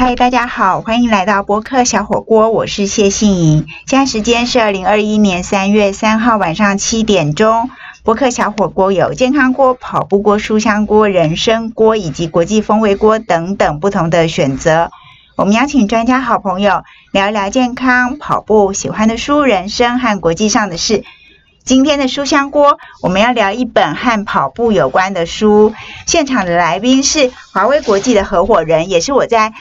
嗨，大家好，欢迎来到播客小火锅，我是谢杏莹。现在时间是二零二一年三月三号晚上七点钟。播客小火锅有健康锅、跑步锅、书香锅、人参锅以及国际风味锅等等不同的选择。我们邀请专家好朋友聊一聊健康、跑步、喜欢的书、人生和国际上的事。今天的书香锅，我们要聊一本和跑步有关的书。现场的来宾是华为国际的合伙人，也是我在。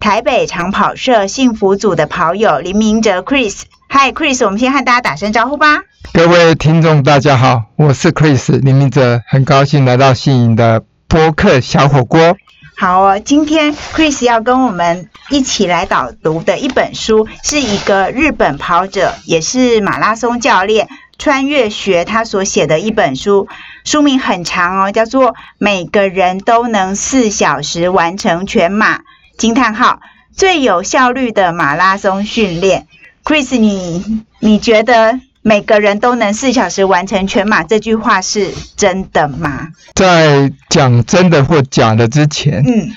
台北长跑社幸福组的跑友林明哲 Chris，嗨 Chris，我们先和大家打声招呼吧。各位听众大家好，我是 Chris 林明哲，很高兴来到新颖的播客小火锅。好哦，今天 Chris 要跟我们一起来导读的一本书，是一个日本跑者，也是马拉松教练穿越学他所写的一本书，书名很长哦，叫做《每个人都能四小时完成全马》。惊叹号！最有效率的马拉松训练，Chris，你你觉得每个人都能四小时完成全马这句话是真的吗？在讲真的或假的之前，嗯，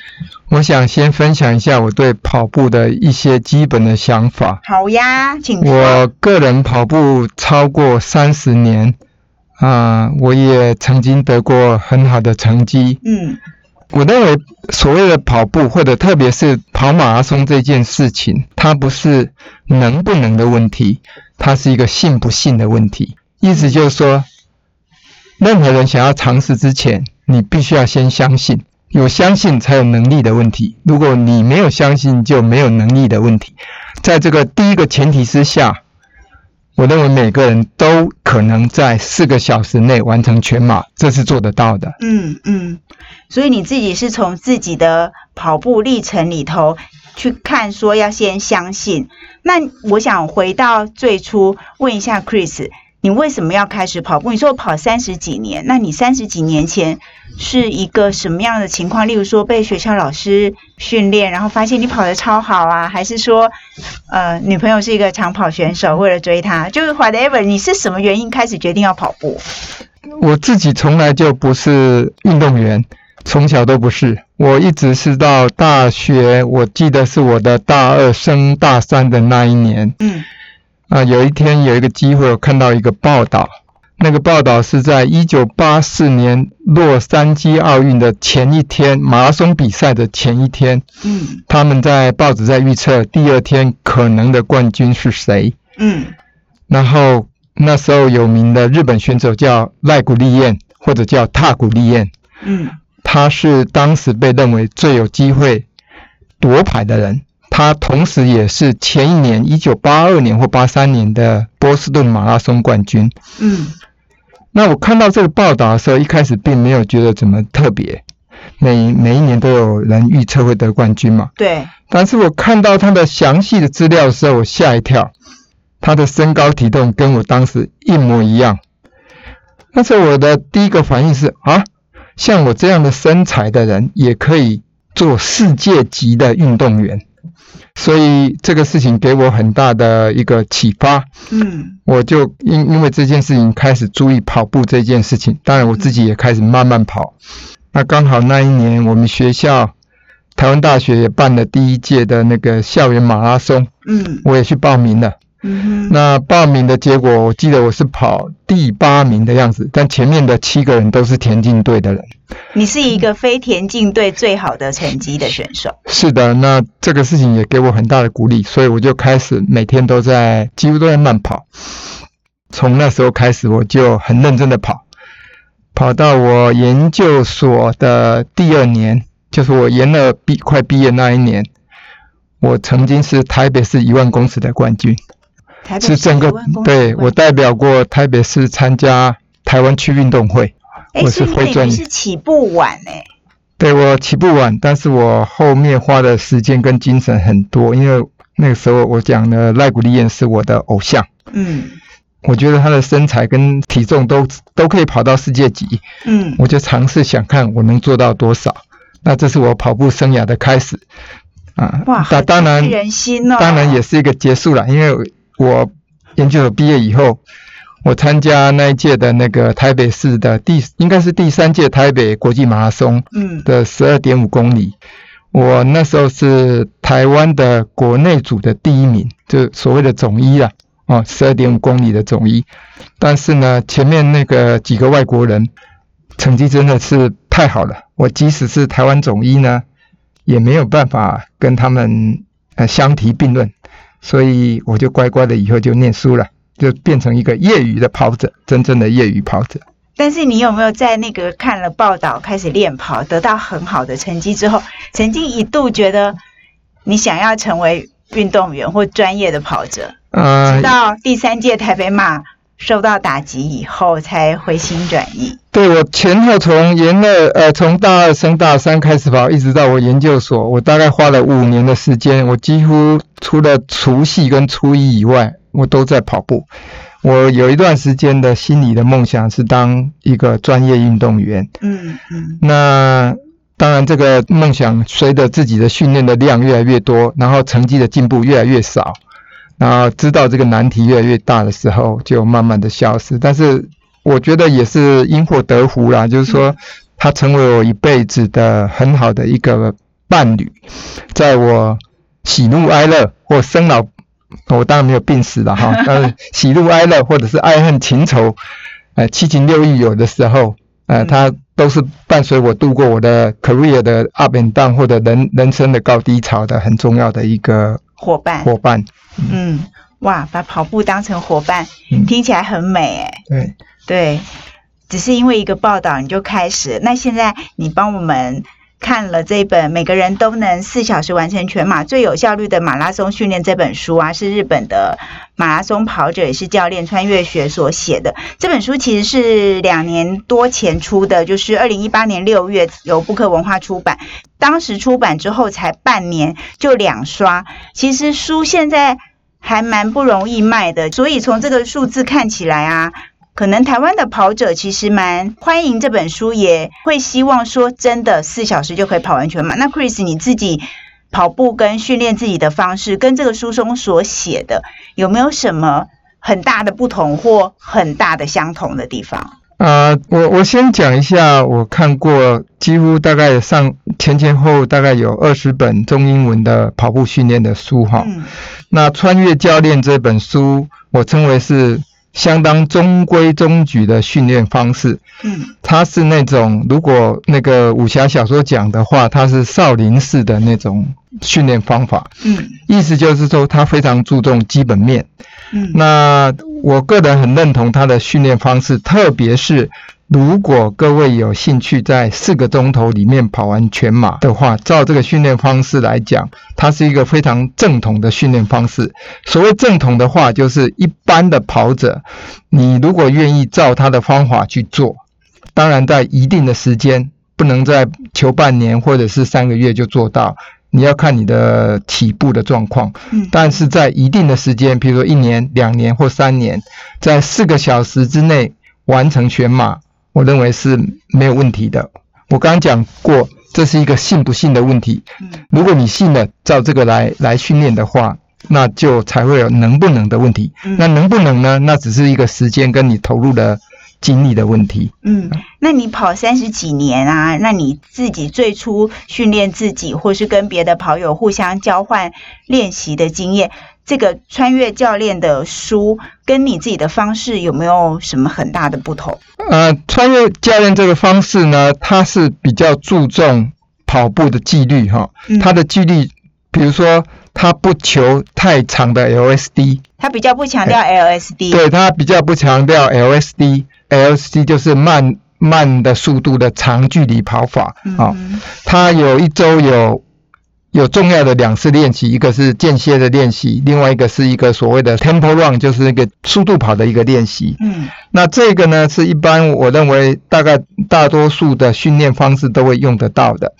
我想先分享一下我对跑步的一些基本的想法。好呀，请说。我个人跑步超过三十年，啊，我也曾经得过很好的成绩。嗯。我认为所谓的跑步，或者特别是跑马拉松这件事情，它不是能不能的问题，它是一个信不信的问题。意思就是说，任何人想要尝试之前，你必须要先相信，有相信才有能力的问题。如果你没有相信，就没有能力的问题。在这个第一个前提之下。我认为每个人都可能在四个小时内完成全马，这是做得到的。嗯嗯，所以你自己是从自己的跑步历程里头去看，说要先相信。那我想回到最初，问一下 Chris。你为什么要开始跑步？你说我跑三十几年，那你三十几年前是一个什么样的情况？例如说被学校老师训练，然后发现你跑得超好啊，还是说，呃，女朋友是一个长跑选手，为了追她，就是 whatever，你是什么原因开始决定要跑步？我自己从来就不是运动员，从小都不是，我一直是到大学，我记得是我的大二升大三的那一年，嗯。啊，有一天有一个机会，我看到一个报道。那个报道是在一九八四年洛杉矶奥运的前一天，马拉松比赛的前一天。嗯。他们在报纸在预测第二天可能的冠军是谁。嗯。然后那时候有名的日本选手叫赖古利彦，或者叫塔古利彦。嗯。他是当时被认为最有机会夺牌的人。他同时也是前一年一九八二年或八三年的波士顿马拉松冠军。嗯，那我看到这个报道的时候，一开始并没有觉得怎么特别。每每一年都有人预测会得冠军嘛？对。但是我看到他的详细的资料的时候，我吓一跳。他的身高体重跟我当时一模一样。那时候我的第一个反应是啊，像我这样的身材的人也可以做世界级的运动员。所以这个事情给我很大的一个启发，嗯，我就因因为这件事情开始注意跑步这件事情，当然我自己也开始慢慢跑。那刚好那一年我们学校台湾大学也办了第一届的那个校园马拉松，嗯，我也去报名了。那报名的结果，我记得我是跑第八名的样子，但前面的七个人都是田径队的人。你是一个非田径队最好的成绩的选手。是的，那这个事情也给我很大的鼓励，所以我就开始每天都在，几乎都在慢跑。从那时候开始，我就很认真的跑，跑到我研究所的第二年，就是我研了毕快毕业那一年，我曾经是台北市一万公尺的冠军。是整个对我代表过台北市参加台湾区运动会，我是会转。是起步晚哎。对我起步晚，但是我后面花的时间跟精神很多，因为那个时候我讲的赖古利彦是我的偶像。嗯。我觉得他的身材跟体重都都可以跑到世界级。嗯。我就尝试想看我能做到多少，那这是我跑步生涯的开始。啊。哇，当然人心哦。当然也是一个结束了，因为。我研究所毕业以后，我参加那一届的那个台北市的第应该是第三届台北国际马拉松，嗯，的十二点五公里。我那时候是台湾的国内组的第一名，就所谓的总一啊，哦，十二点五公里的总一。但是呢，前面那个几个外国人成绩真的是太好了，我即使是台湾总一呢，也没有办法跟他们呃相提并论，所以我就乖乖的以后就念书了，就变成一个业余的跑者，真正的业余跑者。但是你有没有在那个看了报道开始练跑，得到很好的成绩之后，曾经一度觉得你想要成为运动员或专业的跑者？直到第三届台北马受到打击以后，才回心转意。对我前后从研二呃从大二升大三开始跑，一直到我研究所，我大概花了五年的时间，我几乎除了除夕跟初一以外，我都在跑步。我有一段时间的心理的梦想是当一个专业运动员。嗯嗯。那当然，这个梦想随着自己的训练的量越来越多，然后成绩的进步越来越少，然后知道这个难题越来越大的时候，就慢慢的消失。但是我觉得也是因祸得福啦，就是说他成为我一辈子的很好的一个伴侣，在我喜怒哀乐或生老。我当然没有病死了哈，但 是喜怒哀乐或者是爱恨情仇，呃，七情六欲有的时候，呃，它都是伴随我度过我的 career 的 up and down 或者人人生的高低潮的很重要的一个伙伴。伙伴，嗯，哇，把跑步当成伙伴，听起来很美哎。对对，只是因为一个报道你就开始，那现在你帮我们。看了这本《每个人都能四小时完成全马最有效率的马拉松训练》这本书啊，是日本的马拉松跑者也是教练穿越学所写的。这本书其实是两年多前出的，就是二零一八年六月由布克文化出版。当时出版之后才半年就两刷，其实书现在还蛮不容易卖的。所以从这个数字看起来啊。可能台湾的跑者其实蛮欢迎这本书，也会希望说真的四小时就可以跑完全马。那 Chris 你自己跑步跟训练自己的方式，跟这个书中所写的有没有什么很大的不同或很大的相同的地方？啊，我我先讲一下，我看过几乎大概上前前后大概有二十本中英文的跑步训练的书哈。那穿越教练这本书，我称为是。相当中规中矩的训练方式，嗯，它是那种如果那个武侠小说讲的话，它是少林式的那种训练方法，嗯，意思就是说他非常注重基本面，嗯，那我个人很认同他的训练方式，特别是。如果各位有兴趣在四个钟头里面跑完全马的话，照这个训练方式来讲，它是一个非常正统的训练方式。所谓正统的话，就是一般的跑者，你如果愿意照他的方法去做，当然在一定的时间，不能在求半年或者是三个月就做到，你要看你的起步的状况。嗯，但是在一定的时间，比如说一年、两年或三年，在四个小时之内完成全马。我认为是没有问题的。我刚刚讲过，这是一个信不信的问题。如果你信了，照这个来来训练的话，那就才会有能不能的问题。那能不能呢？那只是一个时间跟你投入的精力的问题。嗯，那你跑三十几年啊，那你自己最初训练自己，或是跟别的跑友互相交换练习的经验。这个穿越教练的书跟你自己的方式有没有什么很大的不同？呃，穿越教练这个方式呢，它是比较注重跑步的纪律哈。它的纪律，比如说，他不求太长的 LSD，它比较不强调 LSD。对，它比较不强调 LSD，LSD 就是慢慢的速度的长距离跑法啊。它有一周有。有重要的两次练习，一个是间歇的练习，另外一个是一个所谓的 tempo run，就是那个速度跑的一个练习。嗯，那这个呢是一般我认为大概大多数的训练方式都会用得到的。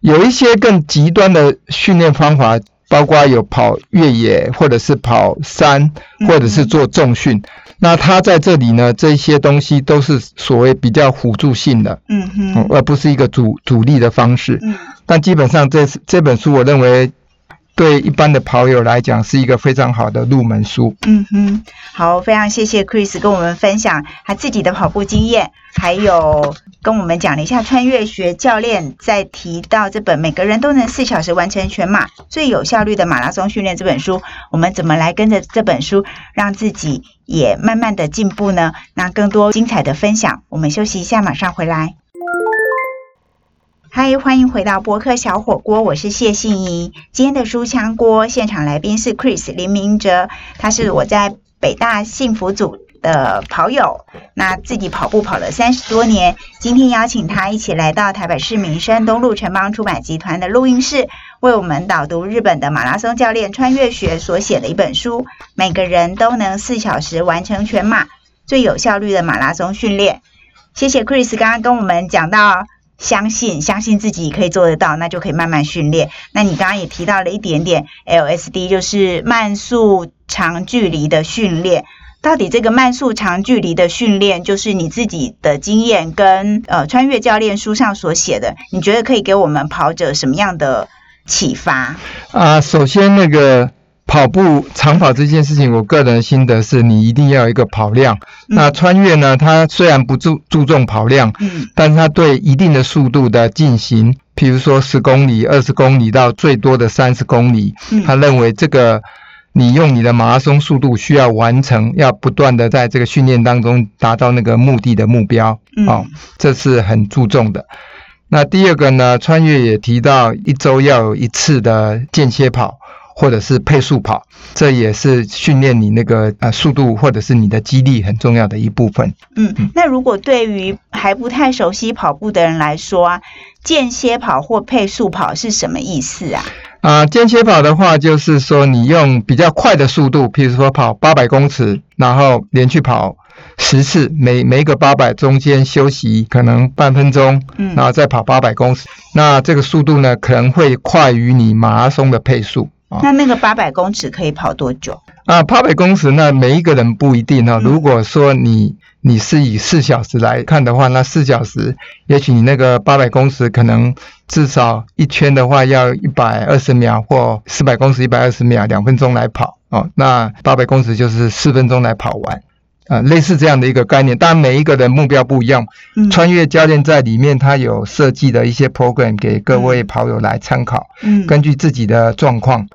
有一些更极端的训练方法，包括有跑越野，或者是跑山，或者是做重训。那它在这里呢，这些东西都是所谓比较辅助性的，嗯哼，而不是一个主主力的方式。嗯。但基本上这这本书，我认为对一般的跑友来讲是一个非常好的入门书。嗯哼，好，非常谢谢 Chris 跟我们分享他自己的跑步经验，还有跟我们讲了一下穿越学教练在提到这本《每个人都能四小时完成全马最有效率的马拉松训练》这本书，我们怎么来跟着这本书让自己也慢慢的进步呢？那更多精彩的分享，我们休息一下，马上回来。嗨，欢迎回到博客小火锅，我是谢杏怡。今天的书香锅现场来宾是 Chris 林明哲，他是我在北大幸福组的跑友，那自己跑步跑了三十多年。今天邀请他一起来到台北市民生东路城邦出版集团的录音室，为我们导读日本的马拉松教练穿越学所写的一本书。每个人都能四小时完成全马，最有效率的马拉松训练。谢谢 Chris 刚刚跟我们讲到。相信相信自己可以做得到，那就可以慢慢训练。那你刚刚也提到了一点点 LSD，就是慢速长距离的训练。到底这个慢速长距离的训练，就是你自己的经验跟呃穿越教练书上所写的，你觉得可以给我们跑者什么样的启发？啊，首先那个。跑步长跑这件事情，我个人心得是你一定要有一个跑量。那穿越呢？它虽然不注注重跑量，嗯，但是它对一定的速度的进行，譬如说十公里、二十公里到最多的三十公里，他认为这个你用你的马拉松速度需要完成，要不断的在这个训练当中达到那个目的的目标，哦，这是很注重的。那第二个呢？穿越也提到一周要有一次的间歇跑。或者是配速跑，这也是训练你那个呃速度或者是你的肌力很重要的一部分。嗯，那如果对于还不太熟悉跑步的人来说啊，间歇跑或配速跑是什么意思啊？啊，间歇跑的话，就是说你用比较快的速度，譬如说跑八百公尺，然后连续跑十次，每每个八百中间休息可能半分钟，嗯，然后再跑八百公尺，那这个速度呢可能会快于你马拉松的配速。那那个八百公尺可以跑多久啊？八百公尺，那每一个人不一定哦。如果说你你是以四小时来看的话，那四小时，也许你那个八百公尺可能至少一圈的话要一百二十秒，或四百公尺一百二十秒，两分钟来跑哦。那八百公尺就是四分钟来跑完啊，类似这样的一个概念。当然每一个人目标不一样，穿越教练在里面他有设计的一些 program 给各位跑友来参考，嗯，根据自己的状况。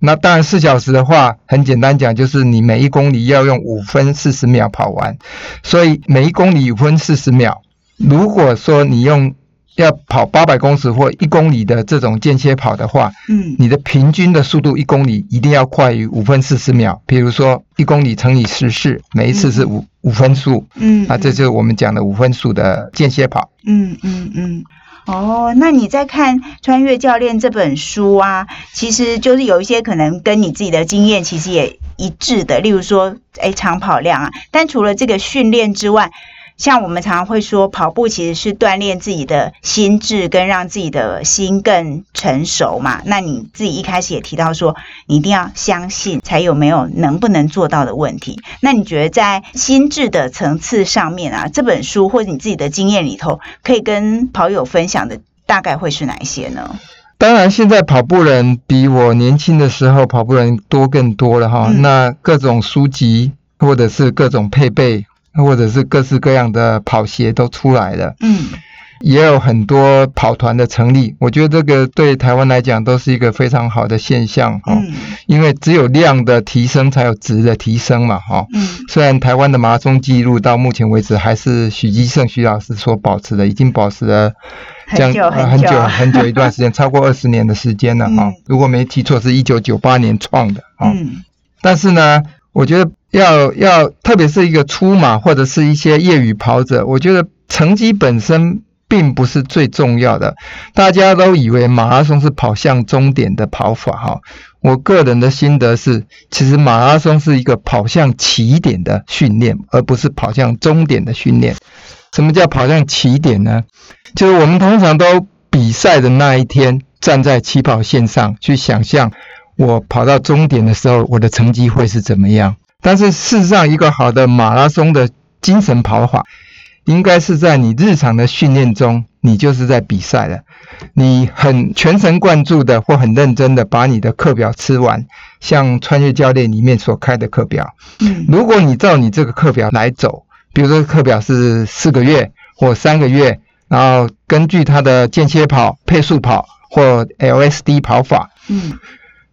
那当然，四小时的话，很简单讲，就是你每一公里要用五分四十秒跑完。所以每一公里五分四十秒。如果说你用要跑八百公尺或一公里的这种间歇跑的话，嗯，你的平均的速度一公里一定要快于五分四十秒。比如说一公里乘以十四，每一次是五五分速，嗯，那这就是我们讲的五分速的间歇跑。嗯嗯嗯。哦，那你在看《穿越教练》这本书啊，其实就是有一些可能跟你自己的经验其实也一致的，例如说，哎，长跑量啊。但除了这个训练之外，像我们常常会说，跑步其实是锻炼自己的心智，跟让自己的心更成熟嘛。那你自己一开始也提到说，你一定要相信，才有没有能不能做到的问题。那你觉得在心智的层次上面啊，这本书或者你自己的经验里头，可以跟跑友分享的大概会是哪一些呢？当然，现在跑步人比我年轻的时候跑步人多更多了哈。那各种书籍或者是各种配备。或者是各式各样的跑鞋都出来了，嗯，也有很多跑团的成立。我觉得这个对台湾来讲都是一个非常好的现象，哈，因为只有量的提升才有质的提升嘛，哈。嗯，虽然台湾的马拉松记录到目前为止还是许基胜许老师所保持的，已经保持了很久很久很久一段时间，超过二十年的时间了，哈。如果没记错，是一九九八年创的，嗯，但是呢。我觉得要要，特别是一个出马或者是一些业余跑者，我觉得成绩本身并不是最重要的。大家都以为马拉松是跑向终点的跑法，哈。我个人的心得是，其实马拉松是一个跑向起点的训练，而不是跑向终点的训练。什么叫跑向起点呢？就是我们通常都比赛的那一天，站在起跑线上去想象。我跑到终点的时候，我的成绩会是怎么样？但是事实上，一个好的马拉松的精神跑法，应该是在你日常的训练中，你就是在比赛了。你很全神贯注的或很认真的把你的课表吃完，像穿越教练里面所开的课表。嗯，如果你照你这个课表来走，比如说课表是四个月或三个月，然后根据他的间歇跑、配速跑或 LSD 跑法，嗯，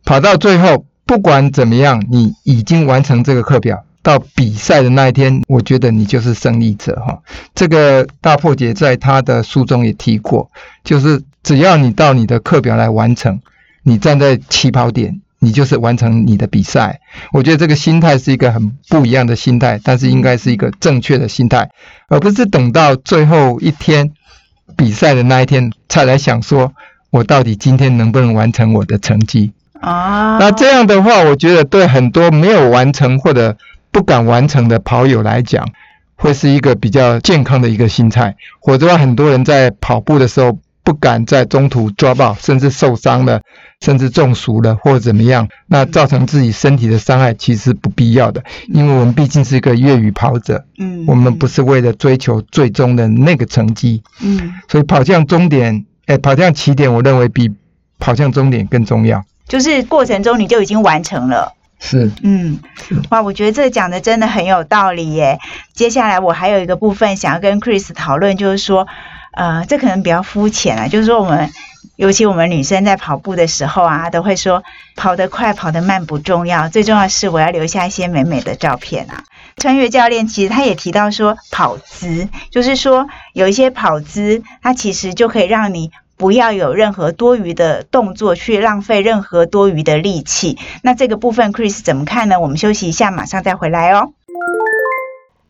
跑到最后，不管怎么样，你已经完成这个课表。到比赛的那一天，我觉得你就是胜利者哈。这个大破解在他的书中也提过，就是只要你到你的课表来完成，你站在起跑点，你就是完成你的比赛。我觉得这个心态是一个很不一样的心态，但是应该是一个正确的心态，而不是等到最后一天比赛的那一天才来想说，我到底今天能不能完成我的成绩啊？那这样的话，我觉得对很多没有完成或者不敢完成的跑友来讲，会是一个比较健康的一个心态。否则，很多人在跑步的时候不敢在中途抓爆，甚至受伤了，甚至中暑了，或者怎么样，那造成自己身体的伤害，其实不必要的。因为我们毕竟是一个业余跑者，嗯，我们不是为了追求最终的那个成绩，嗯，所以跑向终点，哎，跑向起点，我认为比跑向终点更重要。就是过程中你就已经完成了。是，嗯，哇，我觉得这讲的真的很有道理耶。接下来我还有一个部分想要跟 Chris 讨论，就是说，呃，这可能比较肤浅啊，就是说我们，尤其我们女生在跑步的时候啊，都会说跑得快、跑得慢不重要，最重要是我要留下一些美美的照片啊。穿越教练其实他也提到说，跑姿，就是说有一些跑姿，它其实就可以让你。不要有任何多余的动作去浪费任何多余的力气。那这个部分，Chris 怎么看呢？我们休息一下，马上再回来哦。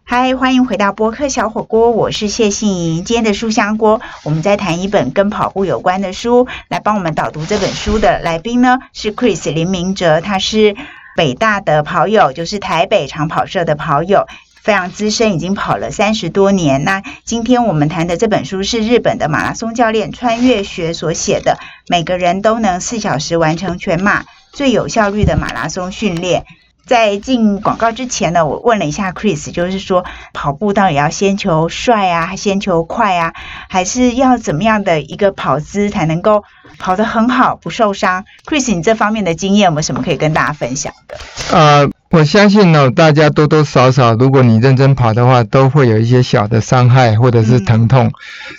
嗨，欢迎回到播客小火锅，我是谢杏莹。今天的书香锅，我们在谈一本跟跑步有关的书。来帮我们导读这本书的来宾呢，是 Chris 林明哲，他是北大的跑友，就是台北长跑社的跑友。非常资深，已经跑了三十多年。那今天我们谈的这本书是日本的马拉松教练穿越学所写的，每个人都能四小时完成全马，最有效率的马拉松训练。在进广告之前呢，我问了一下 Chris，就是说跑步到底要先求帅啊，还先求快啊，还是要怎么样的一个跑姿才能够跑得很好不受伤？Chris，你这方面的经验有没有什么可以跟大家分享的？呃。我相信呢，大家多多少少，如果你认真跑的话，都会有一些小的伤害或者是疼痛。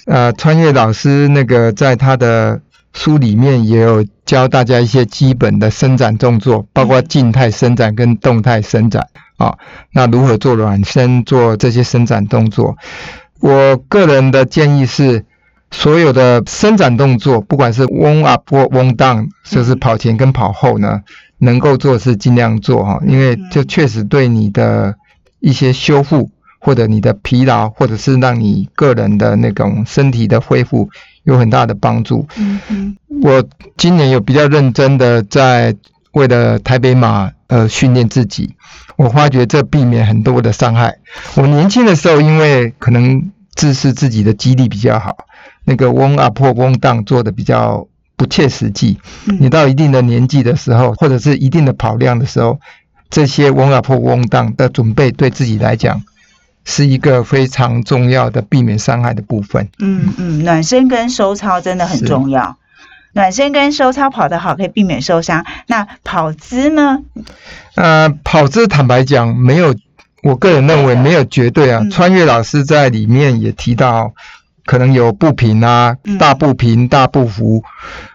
呃，穿越老师那个在他的书里面也有教大家一些基本的伸展动作，包括静态伸展跟动态伸展啊。那如何做软身，做这些伸展动作？我个人的建议是，所有的伸展动作，不管是 warm up 或 warm down，就是跑前跟跑后呢。能够做是尽量做哈，因为这确实对你的一些修复或者你的疲劳，或者是让你个人的那种身体的恢复有很大的帮助。嗯嗯，我今年有比较认真的在为了台北马呃训练自己，我发觉这避免很多的伤害。我年轻的时候因为可能自视自己的肌力比较好，那个 warm up 或 warm down 做的比较。不切实际。你到一定的年纪的时候，或者是一定的跑量的时候，这些 warm up、warm down 的准备，对自己来讲是一个非常重要的避免伤害的部分。嗯嗯，暖身跟收操真的很重要。暖身跟收操跑得好，可以避免受伤。那跑姿呢？呃，跑姿坦白讲，没有，我个人认为没有绝对啊。穿越老师在里面也提到。可能有步频啊，大步频、大步幅，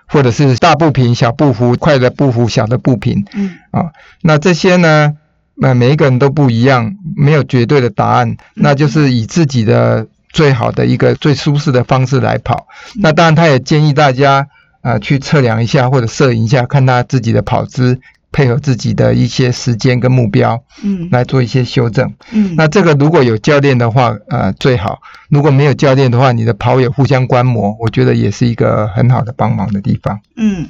或者是大步频、小步幅、快的步幅、小的步频。嗯，啊，那这些呢，那每一个人都不一样，没有绝对的答案，那就是以自己的最好的一个最舒适的方式来跑。那当然，他也建议大家啊去测量一下或者摄影一下，看他自己的跑姿。配合自己的一些时间跟目标，嗯，来做一些修正，嗯，那这个如果有教练的话，呃，最好；如果没有教练的话，你的跑友互相观摩，我觉得也是一个很好的帮忙的地方。嗯，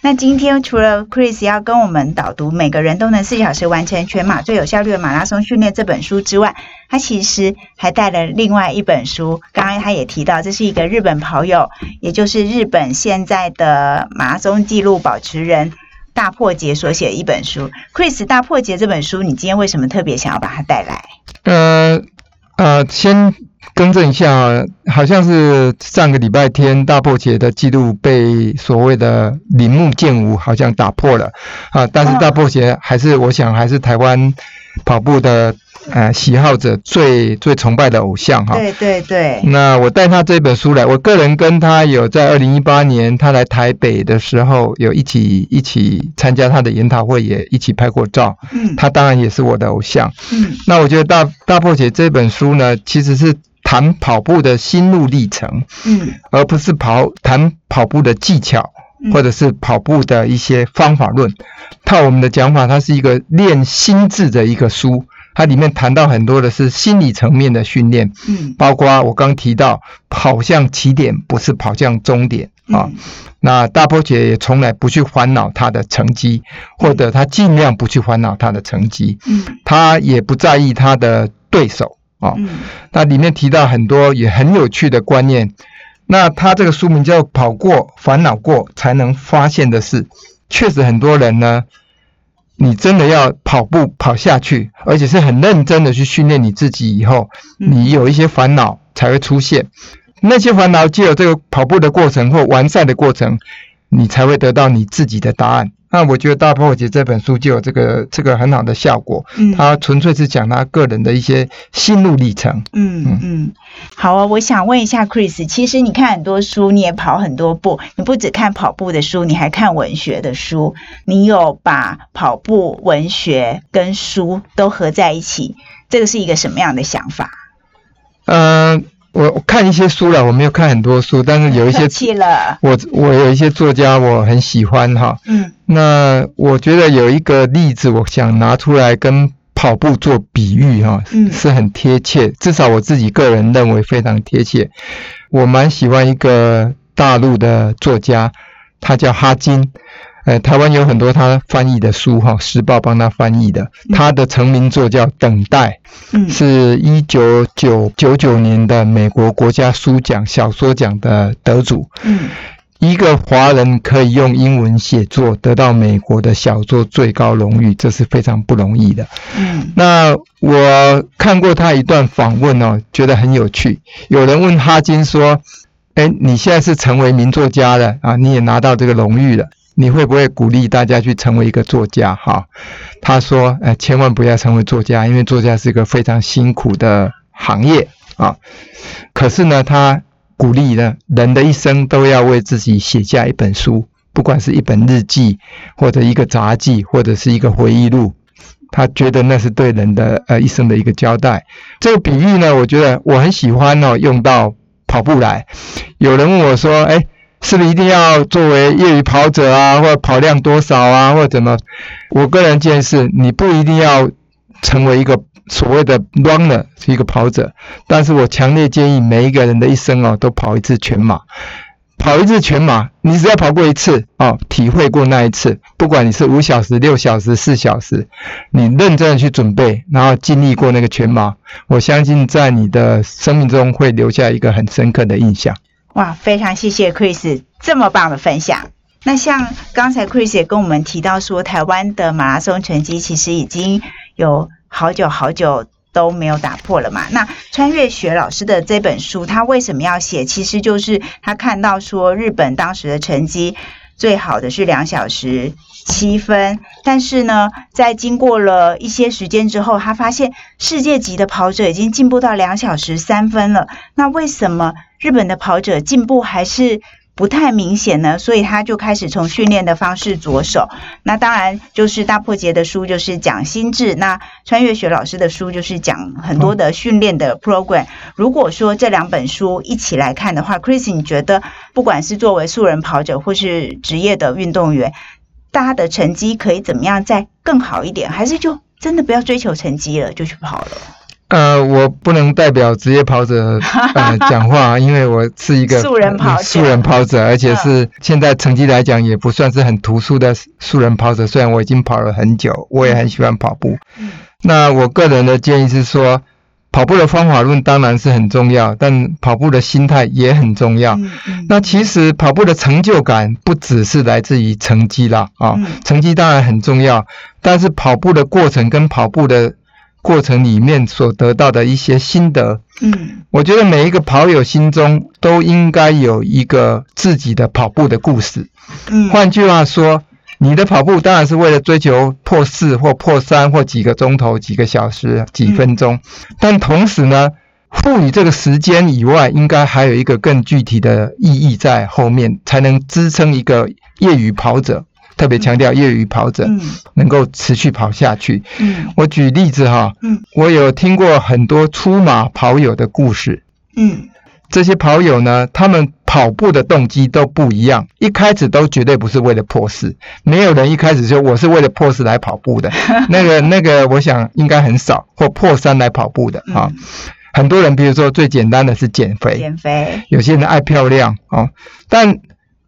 那今天除了 Chris 要跟我们导读《每个人都能四小时完成全马最有效率的马拉松训练》这本书之外，他其实还带了另外一本书。刚刚他也提到，这是一个日本跑友，也就是日本现在的马拉松纪录保持人。大破解所写的一本书，Chris 大破解这本书，你今天为什么特别想要把它带来？呃呃，先更正一下，好像是上个礼拜天大破解的记录被所谓的铃木健吾好像打破了。啊，但是大破解还是我想还是台湾跑步的。呃，喜好者最最崇拜的偶像哈，对对对。那我带他这本书来，我个人跟他有在二零一八年他来台北的时候，有一起一起参加他的研讨会，也一起拍过照。嗯。他当然也是我的偶像。嗯。那我觉得大大破解这本书呢，其实是谈跑步的心路历程。嗯。而不是跑谈跑步的技巧，或者是跑步的一些方法论。套我们的讲法，它是一个练心智的一个书。它里面谈到很多的是心理层面的训练，嗯，包括我刚提到跑向起点不是跑向终点啊。那大波姐也从来不去烦恼她的成绩，或者她尽量不去烦恼她的成绩，嗯，她也不在意她的对手啊。那里面提到很多也很有趣的观念。那他这个书名叫《跑过烦恼过才能发现的事》，确实很多人呢。你真的要跑步跑下去，而且是很认真的去训练你自己，以后你有一些烦恼才会出现。那些烦恼，借由这个跑步的过程或完赛的过程，你才会得到你自己的答案。那我觉得《大破解》这本书就有这个这个很好的效果。嗯，他纯粹是讲他个人的一些心路历程。嗯嗯，好啊，我想问一下 Chris，其实你看很多书，你也跑很多步，你不只看跑步的书，你还看文学的书，你有把跑步、文学跟书都合在一起，这个是一个什么样的想法？嗯。我看一些书了，我没有看很多书，但是有一些，我我有一些作家我很喜欢哈。嗯。那我觉得有一个例子，我想拿出来跟跑步做比喻哈，是很贴切，至少我自己个人认为非常贴切。我蛮喜欢一个大陆的作家，他叫哈金。呃，台湾有很多他翻译的书哈，时报帮他翻译的。他的成名作叫《等待》，是一九九九九年的美国国家书奖小说奖的得主。嗯，一个华人可以用英文写作得到美国的小说最高荣誉，这是非常不容易的。嗯，那我看过他一段访问哦，觉得很有趣。有人问哈金说：“哎，你现在是成为名作家了啊，你也拿到这个荣誉了。”你会不会鼓励大家去成为一个作家？哈，他说：“哎，千万不要成为作家，因为作家是一个非常辛苦的行业啊。可是呢，他鼓励呢，人的一生都要为自己写下一本书，不管是一本日记，或者一个杂记，或者是一个回忆录。他觉得那是对人的呃一生的一个交代。这个比喻呢，我觉得我很喜欢哦，用到跑步来。有人问我说：，哎。”是不是一定要作为业余跑者啊，或者跑量多少啊，或者怎么？我个人建议是，你不一定要成为一个所谓的 runner，是一个跑者。但是我强烈建议每一个人的一生哦，都跑一次全马。跑一次全马，你只要跑过一次哦，体会过那一次，不管你是五小时、六小时、四小时，你认真的去准备，然后经历过那个全马，我相信在你的生命中会留下一个很深刻的印象。哇，非常谢谢 Chris 这么棒的分享。那像刚才 Chris 也跟我们提到说，台湾的马拉松成绩其实已经有好久好久都没有打破了嘛。那穿越学老师的这本书，他为什么要写？其实就是他看到说，日本当时的成绩最好的是两小时七分，但是呢，在经过了一些时间之后，他发现世界级的跑者已经进步到两小时三分了。那为什么？日本的跑者进步还是不太明显呢，所以他就开始从训练的方式着手。那当然就是大破节的书就是讲心智，那穿越学老师的书就是讲很多的训练的 program。如果说这两本书一起来看的话，Chris，你觉得不管是作为素人跑者或是职业的运动员，大家的成绩可以怎么样再更好一点？还是就真的不要追求成绩了，就去跑了？呃，我不能代表职业跑者呃 讲话，因为我是一个素人跑者，素人跑者，而且是现在成绩来讲也不算是很突出的素人跑者。虽然我已经跑了很久，我也很喜欢跑步。那我个人的建议是说，跑步的方法论当然是很重要，但跑步的心态也很重要。那其实跑步的成就感不只是来自于成绩啦，啊，成绩当然很重要，但是跑步的过程跟跑步的。过程里面所得到的一些心得。嗯，我觉得每一个跑友心中都应该有一个自己的跑步的故事。嗯，换句话说，你的跑步当然是为了追求破四或破三或几个钟头、几个小时、几分钟，但同时呢，赋予这个时间以外，应该还有一个更具体的意义在后面，才能支撑一个业余跑者。特别强调业余跑者能够持续跑下去。嗯，我举例子哈，嗯，我有听过很多出马跑友的故事。嗯，这些跑友呢，他们跑步的动机都不一样，一开始都绝对不是为了破四，没有人一开始就我是为了破四来跑步的。那个那个，我想应该很少，或破三来跑步的啊。很多人，比如说最简单的是减肥，减肥，有些人爱漂亮啊，但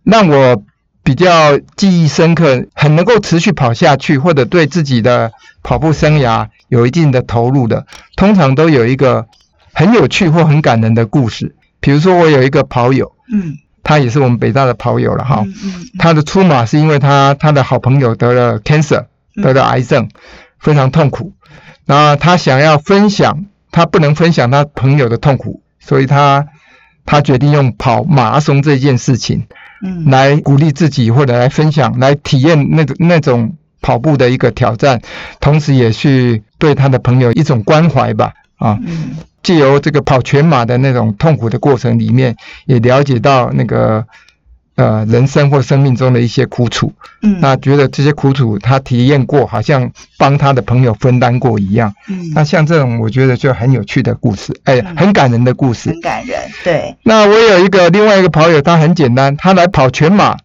让我。比较记忆深刻，很能够持续跑下去，或者对自己的跑步生涯有一定的投入的，通常都有一个很有趣或很感人的故事。比如说，我有一个跑友，嗯，他也是我们北大的跑友了哈。嗯他的出马是因为他他的好朋友得了 cancer，得了癌症，非常痛苦。然后他想要分享，他不能分享他朋友的痛苦，所以他他决定用跑马拉松这件事情。嗯，来鼓励自己或者来分享，来体验那个那种跑步的一个挑战，同时也去对他的朋友一种关怀吧。啊，借由这个跑全马的那种痛苦的过程里面，也了解到那个。呃，人生或生命中的一些苦楚，嗯，那觉得这些苦楚他体验过，好像帮他的朋友分担过一样，嗯，那像这种我觉得就很有趣的故事，哎，很感人的故事，很感人，对。那我有一个另外一个跑友，他很简单，他来跑全马，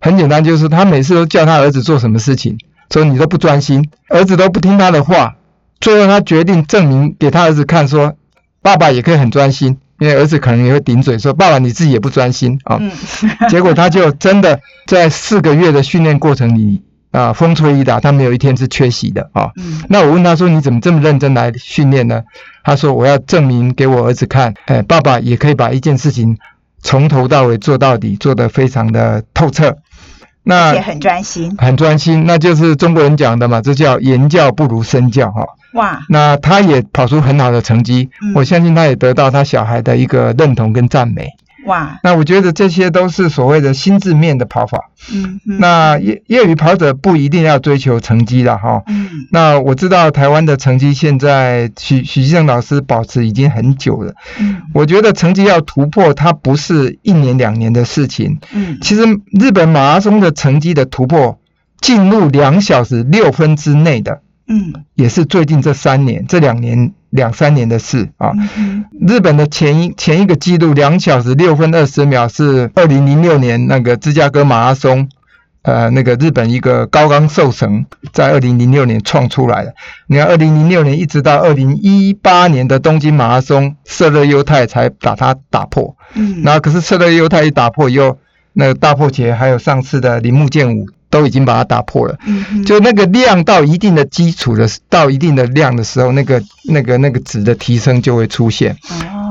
很简单，就是他每次都叫他儿子做什么事情，说你都不专心，儿子都不听他的话，最后他决定证明给他儿子看，说爸爸也可以很专心。因为儿子可能也会顶嘴说：“爸爸，你自己也不专心啊。” 结果他就真的在四个月的训练过程里啊，风吹雨打，他没有一天是缺席的啊。那我问他说：“你怎么这么认真来训练呢？”他说：“我要证明给我儿子看，哎，爸爸也可以把一件事情从头到尾做到底，做得非常的透彻。”那也很专心，很专心，那就是中国人讲的嘛，这叫言教不如身教哈。哇，那他也跑出很好的成绩，我相信他也得到他小孩的一个认同跟赞美。哇，那我觉得这些都是所谓的心智面的跑法。嗯，那业业余跑者不一定要追求成绩的哈。嗯，那我知道台湾的成绩现在许许继胜老师保持已经很久了。嗯，我觉得成绩要突破，它不是一年两年的事情。嗯，其实日本马拉松的成绩的突破，进入两小时六分之内的。嗯，也是最近这三年、这两年、两三年的事啊。日本的前一前一个记录两小时六分二十秒是二零零六年那个芝加哥马拉松，呃，那个日本一个高冈寿成在二零零六年创出来的。你看，二零零六年一直到二零一八年的东京马拉松，瑟勒优太才把它打破。嗯，那可是瑟勒优太一打破以后，那个大破节还有上次的铃木健武。都已经把它打破了，就那个量到一定的基础的，到一定的量的时候，那个那个那个值的提升就会出现。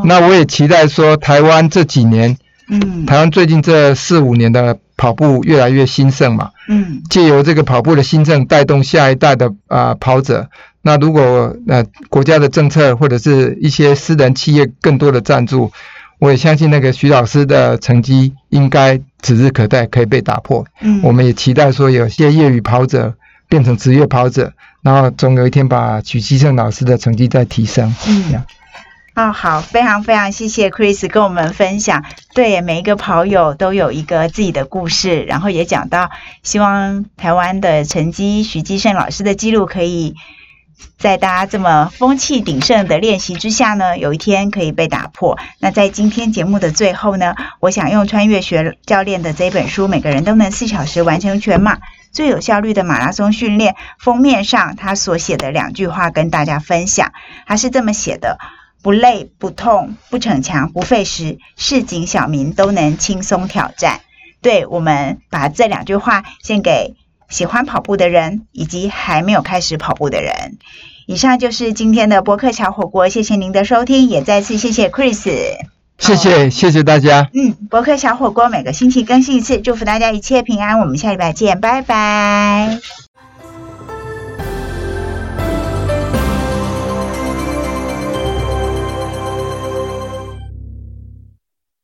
那我也期待说，台湾这几年，嗯，台湾最近这四五年的跑步越来越兴盛嘛，嗯，借由这个跑步的兴盛，带动下一代的啊跑者。那如果呃国家的政策或者是一些私人企业更多的赞助。我也相信那个徐老师的成绩应该指日可待，可以被打破。嗯，我们也期待说有些业余跑者变成职业跑者，然后总有一天把许基胜老师的成绩再提升。嗯，哦，好，非常非常谢谢 Chris 跟我们分享。对，每一个跑友都有一个自己的故事，然后也讲到希望台湾的成绩，许基胜老师的记录可以。在大家这么风气鼎盛的练习之下呢，有一天可以被打破。那在今天节目的最后呢，我想用穿越学教练的这本书《每个人都能四小时完成全马，最有效率的马拉松训练》封面上他所写的两句话跟大家分享。他是这么写的：不累、不痛、不逞强、不费时，市井小民都能轻松挑战。对我们把这两句话献给。喜欢跑步的人，以及还没有开始跑步的人。以上就是今天的博客小火锅，谢谢您的收听，也再次谢谢 Chris。谢谢，谢谢大家。嗯，博客小火锅每个星期更新一次，祝福大家一切平安。我们下礼拜见，拜拜。